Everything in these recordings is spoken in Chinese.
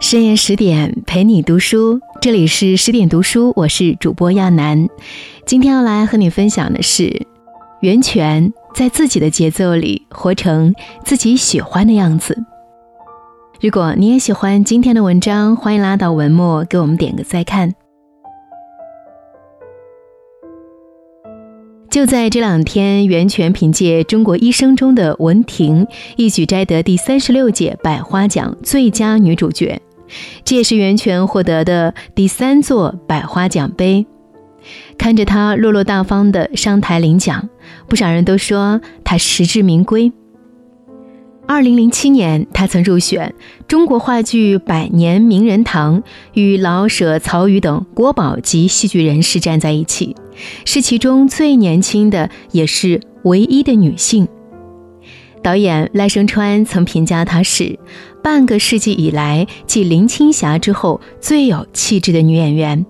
深夜十点陪你读书，这里是十点读书，我是主播亚楠。今天要来和你分享的是源泉在自己的节奏里活成自己喜欢的样子。如果你也喜欢今天的文章，欢迎拉到文末给我们点个再看。就在这两天，袁泉凭借《中国医生》中的文婷，一举摘得第三十六届百花奖最佳女主角。这也是袁泉获得的第三座百花奖杯。看着她落落大方的上台领奖，不少人都说她实至名归。二零零七年，她曾入选中国话剧百年名人堂，与老舍、曹禺等国宝级戏剧人士站在一起，是其中最年轻的，也是唯一的女性。导演赖声川曾评价她是半个世纪以来继林青霞之后最有气质的女演员，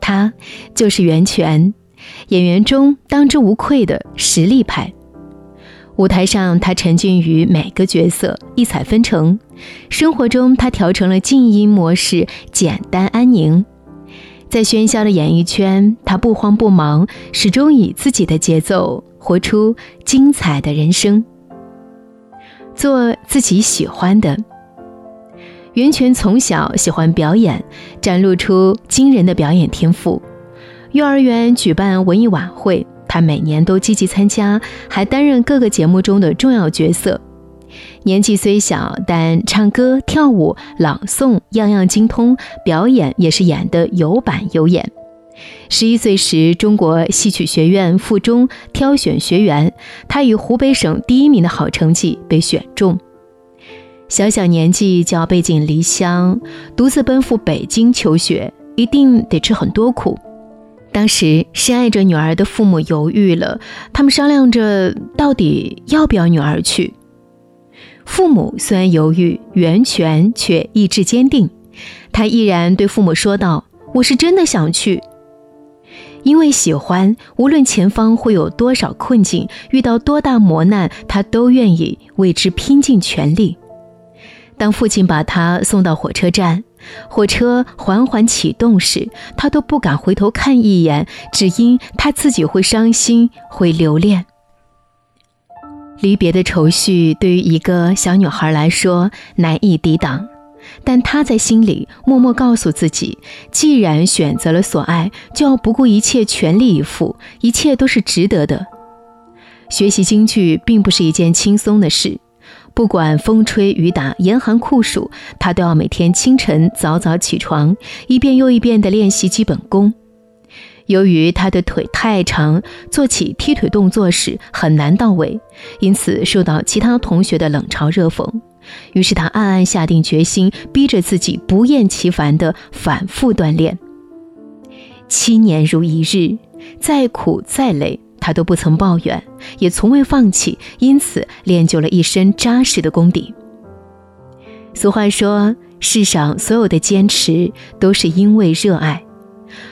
她就是袁泉，演员中当之无愧的实力派。舞台上，他沉浸于每个角色，异彩纷呈；生活中，他调成了静音模式，简单安宁。在喧嚣的演艺圈，他不慌不忙，始终以自己的节奏活出精彩的人生。做自己喜欢的。袁泉从小喜欢表演，展露出惊人的表演天赋。幼儿园举办文艺晚会，他每年都积极参加，还担任各个节目中的重要角色。年纪虽小，但唱歌、跳舞、朗诵样样精通，表演也是演得有板有眼。十一岁时，中国戏曲学院附中挑选学员，他以湖北省第一名的好成绩被选中。小小年纪就要背井离乡，独自奔赴北京求学，一定得吃很多苦。当时深爱着女儿的父母犹豫了，他们商量着到底要不要女儿去。父母虽然犹豫，袁泉却意志坚定，他毅然对父母说道：“我是真的想去。”因为喜欢，无论前方会有多少困境，遇到多大磨难，他都愿意为之拼尽全力。当父亲把他送到火车站，火车缓缓启动时，他都不敢回头看一眼，只因他自己会伤心，会留恋。离别的愁绪对于一个小女孩来说难以抵挡。但她在心里默默告诉自己：既然选择了所爱，就要不顾一切全力以赴，一切都是值得的。学习京剧并不是一件轻松的事，不管风吹雨打、严寒酷暑，他都要每天清晨早早起床，一遍又一遍地练习基本功。由于他的腿太长，做起踢腿动作时很难到位，因此受到其他同学的冷嘲热讽。于是他暗暗下定决心，逼着自己不厌其烦地反复锻炼。七年如一日，再苦再累，他都不曾抱怨，也从未放弃，因此练就了一身扎实的功底。俗话说：“世上所有的坚持，都是因为热爱。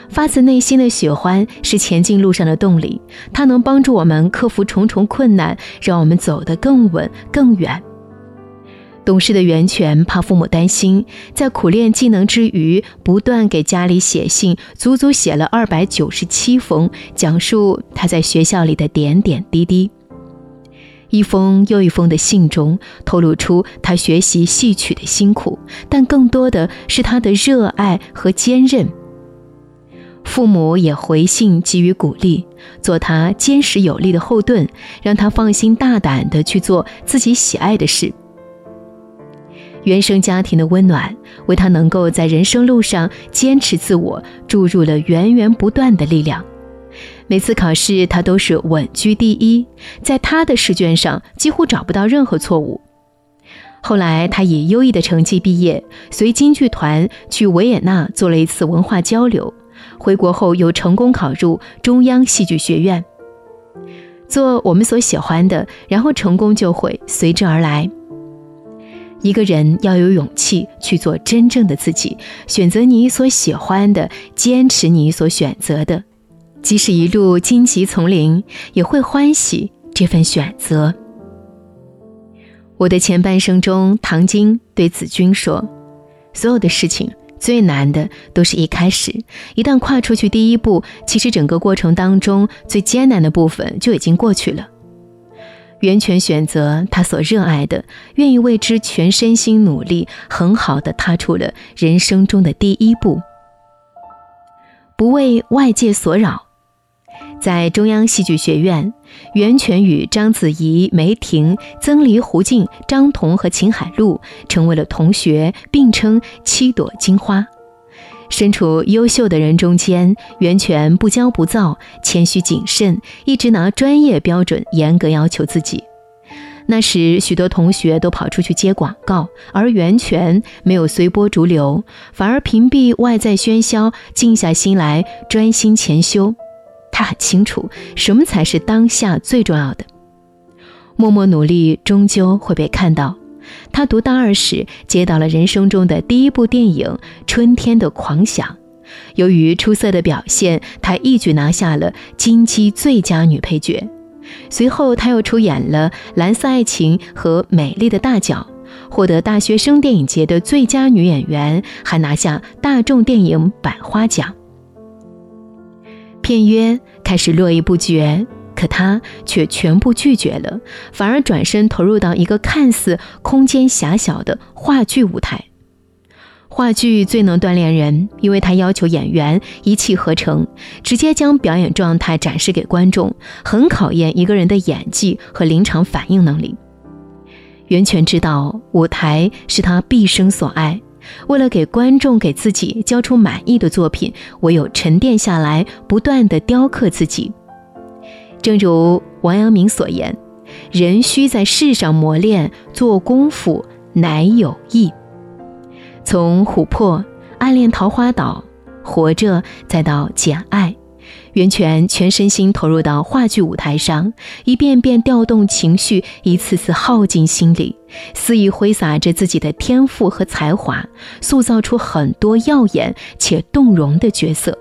发自内心的喜欢是前进路上的动力，它能帮助我们克服重重困难，让我们走得更稳更远。”懂事的袁泉怕父母担心，在苦练技能之余，不断给家里写信，足足写了二百九十七封，讲述他在学校里的点点滴滴。一封又一封的信中，透露出他学习戏曲的辛苦，但更多的是他的热爱和坚韧。父母也回信给予鼓励，做他坚实有力的后盾，让他放心大胆地去做自己喜爱的事。原生家庭的温暖，为他能够在人生路上坚持自我注入了源源不断的力量。每次考试，他都是稳居第一，在他的试卷上几乎找不到任何错误。后来，他以优异的成绩毕业，随京剧团去维也纳做了一次文化交流。回国后，又成功考入中央戏剧学院。做我们所喜欢的，然后成功就会随之而来。一个人要有勇气去做真正的自己，选择你所喜欢的，坚持你所选择的，即使一路荆棘丛林，也会欢喜这份选择。我的前半生中，唐晶对子君说：“所有的事情最难的都是一开始，一旦跨出去第一步，其实整个过程当中最艰难的部分就已经过去了。”袁泉选择他所热爱的，愿意为之全身心努力，很好的踏出了人生中的第一步，不为外界所扰。在中央戏剧学院，袁泉与章子怡、梅婷、曾黎、胡静、张彤和秦海璐成为了同学，并称“七朵金花”。身处优秀的人中间，袁泉不骄不躁，谦虚谨慎，一直拿专业标准严格要求自己。那时，许多同学都跑出去接广告，而袁泉没有随波逐流，反而屏蔽外在喧嚣，静下心来专心潜修。他很清楚，什么才是当下最重要的。默默努力，终究会被看到。他读大二时接到了人生中的第一部电影《春天的狂想》，由于出色的表现，他一举拿下了金鸡最佳女配角。随后，他又出演了《蓝色爱情》和《美丽的大脚》，获得大学生电影节的最佳女演员，还拿下大众电影百花奖。片约开始络绎不绝。可他却全部拒绝了，反而转身投入到一个看似空间狭小的话剧舞台。话剧最能锻炼人，因为他要求演员一气呵成，直接将表演状态展示给观众，很考验一个人的演技和临场反应能力。袁泉知道舞台是他毕生所爱，为了给观众、给自己交出满意的作品，唯有沉淀下来，不断的雕刻自己。正如王阳明所言：“人须在世上磨练，做功夫乃有益。”从琥珀暗恋桃花岛，活着，再到简爱，袁泉全身心投入到话剧舞台上，一遍遍调动情绪，一次次耗尽心力，肆意挥洒着自己的天赋和才华，塑造出很多耀眼且动容的角色。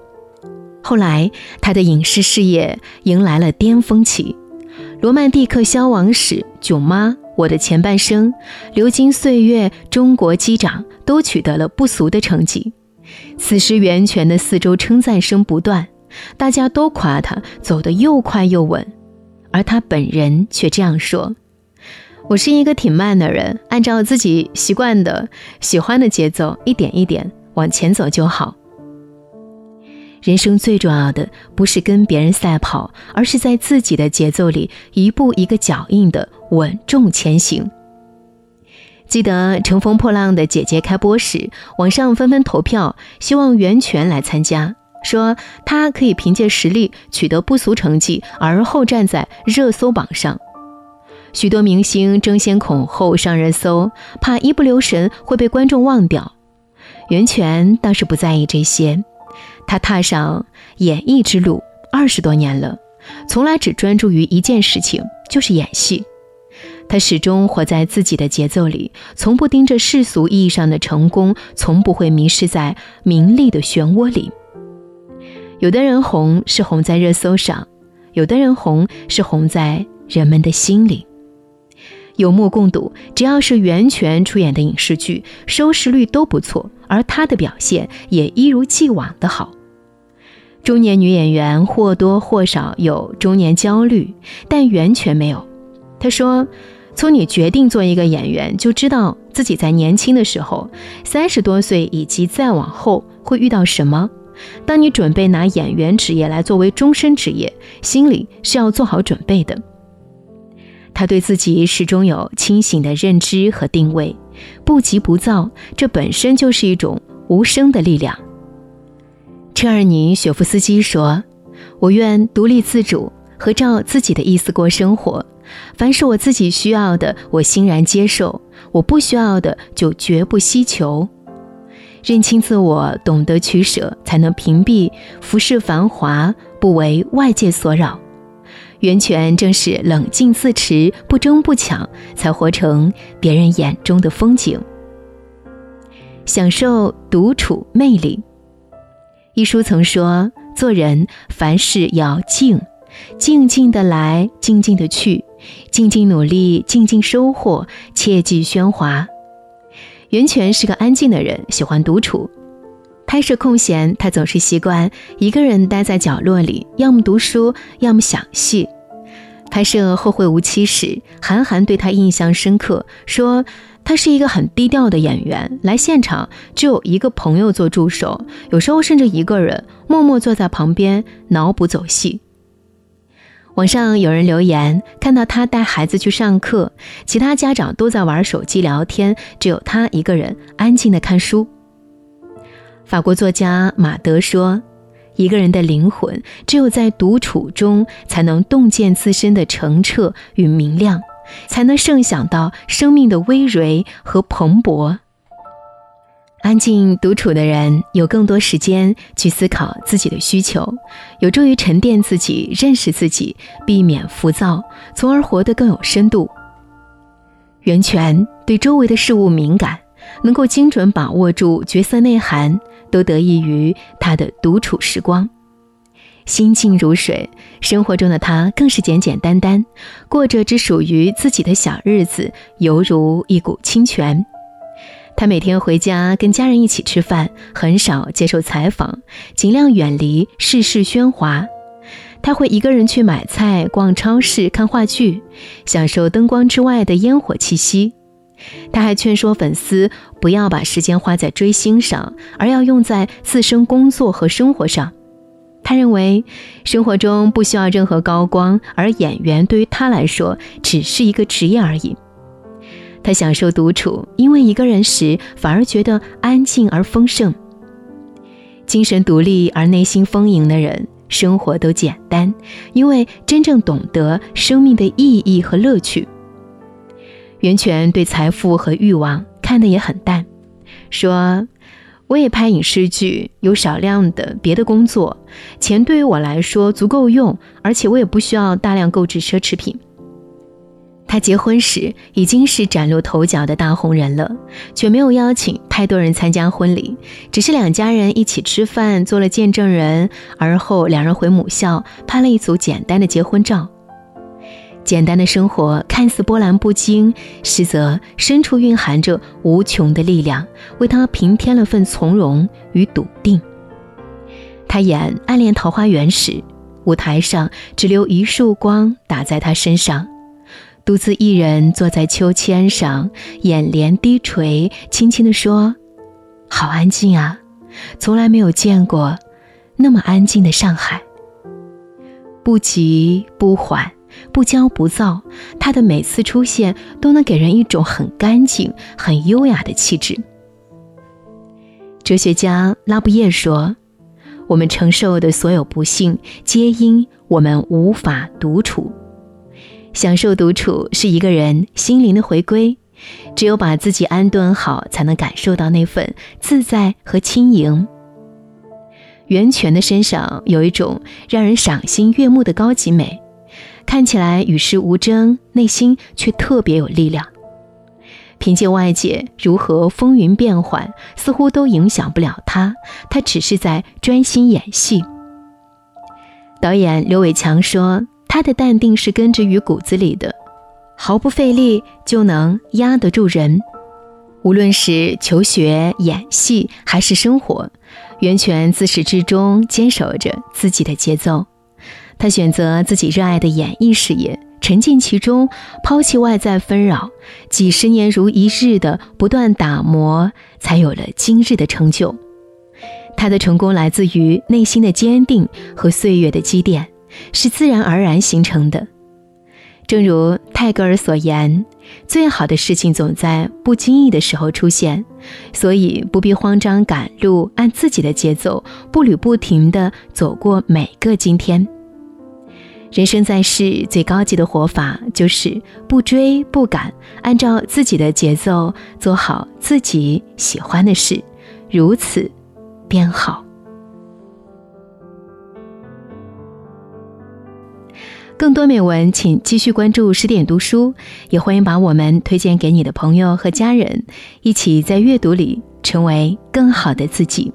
后来，他的影视事业迎来了巅峰期，《罗曼蒂克消亡史》《囧妈》《我的前半生》《流金岁月》《中国机长》都取得了不俗的成绩。此时，袁泉的四周称赞声不断，大家都夸他走得又快又稳，而他本人却这样说：“我是一个挺慢的人，按照自己习惯的、喜欢的节奏，一点一点往前走就好。”人生最重要的不是跟别人赛跑，而是在自己的节奏里一步一个脚印的稳重前行。记得《乘风破浪的姐姐》开播时，网上纷纷投票，希望袁泉来参加，说她可以凭借实力取得不俗成绩，而后站在热搜榜上。许多明星争先恐后上热搜，怕一不留神会被观众忘掉。袁泉倒是不在意这些。他踏上演艺之路二十多年了，从来只专注于一件事情，就是演戏。他始终活在自己的节奏里，从不盯着世俗意义上的成功，从不会迷失在名利的漩涡里。有的人红是红在热搜上，有的人红是红在人们的心里。有目共睹，只要是袁泉出演的影视剧，收视率都不错，而她的表现也一如既往的好。中年女演员或多或少有中年焦虑，但袁泉没有。她说：“从你决定做一个演员，就知道自己在年轻的时候，三十多岁以及再往后会遇到什么。当你准备拿演员职业来作为终身职业，心里是要做好准备的。”他对自己始终有清醒的认知和定位，不急不躁，这本身就是一种无声的力量。车尔尼雪夫斯基说：“我愿独立自主，和照自己的意思过生活。凡是我自己需要的，我欣然接受；我不需要的，就绝不希求。认清自我，懂得取舍，才能屏蔽浮世繁华，不为外界所扰。”袁泉正是冷静自持、不争不抢，才活成别人眼中的风景。享受独处魅力。一书曾说：“做人凡事要静，静静的来，静静的去，静静努力，静静收获，切忌喧哗。袁泉是个安静的人，喜欢独处。拍摄空闲，他总是习惯一个人待在角落里，要么读书，要么想戏。拍摄《后会无期》时，韩寒对他印象深刻，说他是一个很低调的演员，来现场只有一个朋友做助手，有时候甚至一个人默默坐在旁边脑补走戏。网上有人留言，看到他带孩子去上课，其他家长都在玩手机聊天，只有他一个人安静的看书。法国作家马德说。一个人的灵魂，只有在独处中，才能洞见自身的澄澈与明亮，才能盛享到生命的葳蕤和蓬勃。安静独处的人，有更多时间去思考自己的需求，有助于沉淀自己、认识自己，避免浮躁，从而活得更有深度。源泉对周围的事物敏感，能够精准把握住角色内涵。都得益于他的独处时光，心静如水。生活中的他更是简简单单，过着只属于自己的小日子，犹如一股清泉。他每天回家跟家人一起吃饭，很少接受采访，尽量远离世事喧哗。他会一个人去买菜、逛超市、看话剧，享受灯光之外的烟火气息。他还劝说粉丝不要把时间花在追星上，而要用在自身工作和生活上。他认为生活中不需要任何高光，而演员对于他来说只是一个职业而已。他享受独处，因为一个人时反而觉得安静而丰盛。精神独立而内心丰盈的人，生活都简单，因为真正懂得生命的意义和乐趣。袁泉对财富和欲望看得也很淡，说：“我也拍影视剧，有少量的别的工作，钱对于我来说足够用，而且我也不需要大量购置奢侈品。”他结婚时已经是崭露头角的大红人了，却没有邀请太多人参加婚礼，只是两家人一起吃饭，做了见证人，而后两人回母校拍了一组简单的结婚照。简单的生活看似波澜不惊，实则深处蕴含着无穷的力量，为他平添了份从容与笃定。他演《暗恋桃花源》时，舞台上只留一束光打在他身上，独自一人坐在秋千上，眼帘低垂，轻轻地说：“好安静啊，从来没有见过那么安静的上海，不急不缓。”不骄不躁，他的每次出现都能给人一种很干净、很优雅的气质。哲学家拉布耶说：“我们承受的所有不幸，皆因我们无法独处。享受独处是一个人心灵的回归，只有把自己安顿好，才能感受到那份自在和轻盈。”袁泉的身上有一种让人赏心悦目的高级美。看起来与世无争，内心却特别有力量。凭借外界如何风云变幻，似乎都影响不了他。他只是在专心演戏。导演刘伟强说：“他的淡定是根植于骨子里的，毫不费力就能压得住人。无论是求学、演戏还是生活，袁泉自始至终坚守着自己的节奏。”他选择自己热爱的演艺事业，沉浸其中，抛弃外在纷扰，几十年如一日的不断打磨，才有了今日的成就。他的成功来自于内心的坚定和岁月的积淀，是自然而然形成的。正如泰戈尔所言：“最好的事情总在不经意的时候出现，所以不必慌张赶路，按自己的节奏，步履不停地走过每个今天。”人生在世，最高级的活法就是不追不赶，按照自己的节奏做好自己喜欢的事，如此便好。更多美文，请继续关注十点读书，也欢迎把我们推荐给你的朋友和家人，一起在阅读里成为更好的自己。